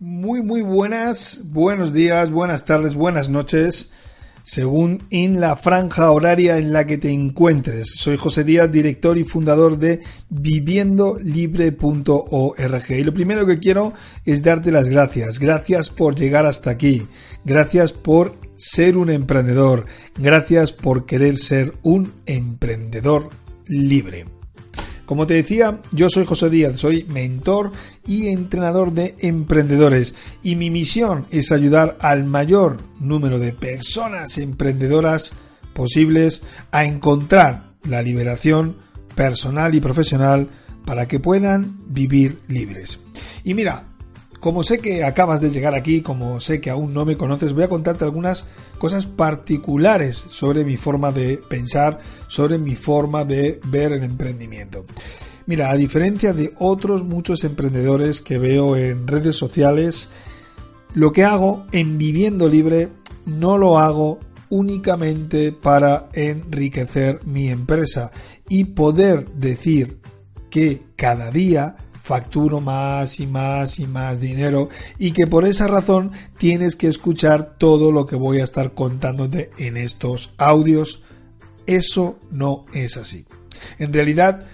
Muy, muy buenas, buenos días, buenas tardes, buenas noches, según en la franja horaria en la que te encuentres. Soy José Díaz, director y fundador de viviendolibre.org. Y lo primero que quiero es darte las gracias. Gracias por llegar hasta aquí. Gracias por ser un emprendedor. Gracias por querer ser un emprendedor libre. Como te decía, yo soy José Díaz, soy mentor y entrenador de emprendedores y mi misión es ayudar al mayor número de personas emprendedoras posibles a encontrar la liberación personal y profesional para que puedan vivir libres. Y mira, como sé que acabas de llegar aquí, como sé que aún no me conoces, voy a contarte algunas cosas particulares sobre mi forma de pensar, sobre mi forma de ver el emprendimiento. Mira, a diferencia de otros muchos emprendedores que veo en redes sociales, lo que hago en Viviendo Libre no lo hago únicamente para enriquecer mi empresa y poder decir que cada día facturo más y más y más dinero y que por esa razón tienes que escuchar todo lo que voy a estar contándote en estos audios. Eso no es así. En realidad,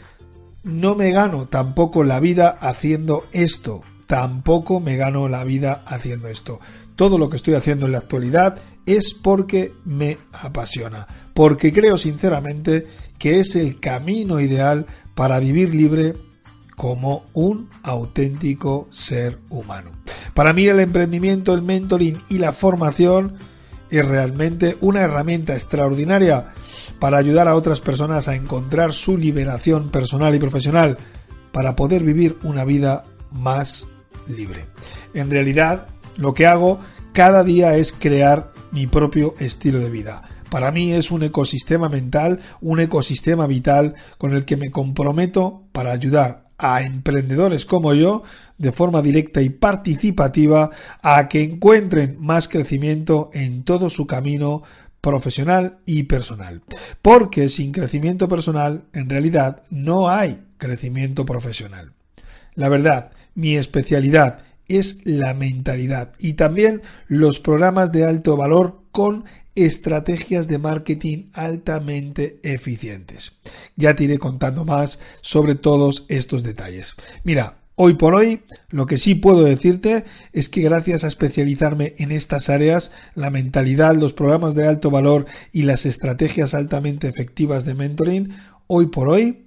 no me gano tampoco la vida haciendo esto. Tampoco me gano la vida haciendo esto. Todo lo que estoy haciendo en la actualidad es porque me apasiona, porque creo sinceramente que es el camino ideal para vivir libre como un auténtico ser humano. Para mí el emprendimiento, el mentoring y la formación es realmente una herramienta extraordinaria para ayudar a otras personas a encontrar su liberación personal y profesional para poder vivir una vida más libre. En realidad, lo que hago cada día es crear mi propio estilo de vida. Para mí es un ecosistema mental, un ecosistema vital con el que me comprometo para ayudar a emprendedores como yo de forma directa y participativa a que encuentren más crecimiento en todo su camino profesional y personal. Porque sin crecimiento personal, en realidad, no hay crecimiento profesional. La verdad, mi especialidad es la mentalidad y también los programas de alto valor con estrategias de marketing altamente eficientes. Ya te iré contando más sobre todos estos detalles. Mira, Hoy por hoy, lo que sí puedo decirte es que gracias a especializarme en estas áreas, la mentalidad, los programas de alto valor y las estrategias altamente efectivas de mentoring, hoy por hoy,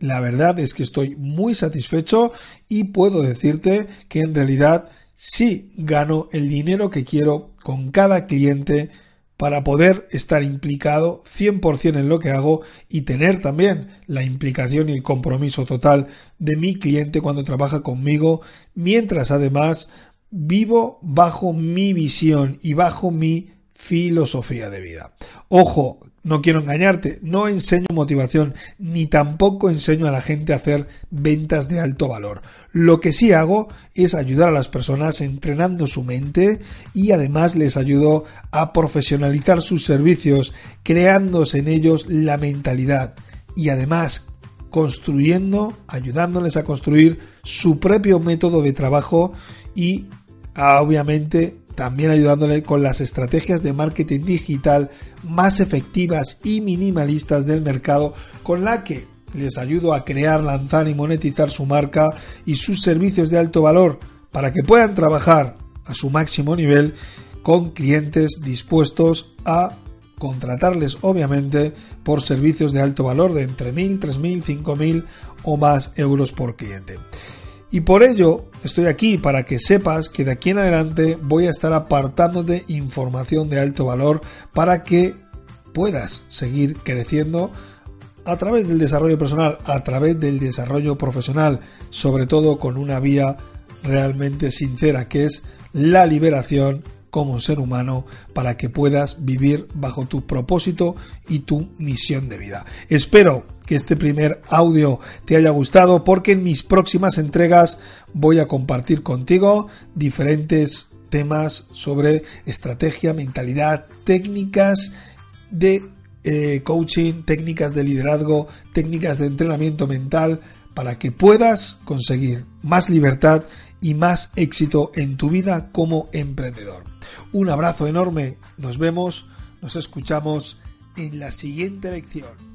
la verdad es que estoy muy satisfecho y puedo decirte que en realidad sí gano el dinero que quiero con cada cliente para poder estar implicado 100% en lo que hago y tener también la implicación y el compromiso total de mi cliente cuando trabaja conmigo, mientras además vivo bajo mi visión y bajo mi filosofía de vida. Ojo, no quiero engañarte, no enseño motivación, ni tampoco enseño a la gente a hacer ventas de alto valor. Lo que sí hago es ayudar a las personas entrenando su mente y además les ayudo a profesionalizar sus servicios, creándose en ellos la mentalidad y además construyendo, ayudándoles a construir su propio método de trabajo y obviamente también ayudándole con las estrategias de marketing digital más efectivas y minimalistas del mercado con la que les ayudo a crear, lanzar y monetizar su marca y sus servicios de alto valor para que puedan trabajar a su máximo nivel con clientes dispuestos a contratarles obviamente por servicios de alto valor de entre 1.000, 3.000, 5.000 o más euros por cliente. Y por ello estoy aquí para que sepas que de aquí en adelante voy a estar apartándote información de alto valor para que puedas seguir creciendo a través del desarrollo personal, a través del desarrollo profesional, sobre todo con una vía realmente sincera, que es la liberación como ser humano para que puedas vivir bajo tu propósito y tu misión de vida. Espero que este primer audio te haya gustado porque en mis próximas entregas voy a compartir contigo diferentes temas sobre estrategia, mentalidad, técnicas de eh, coaching, técnicas de liderazgo, técnicas de entrenamiento mental para que puedas conseguir más libertad y más éxito en tu vida como emprendedor. Un abrazo enorme, nos vemos, nos escuchamos en la siguiente lección.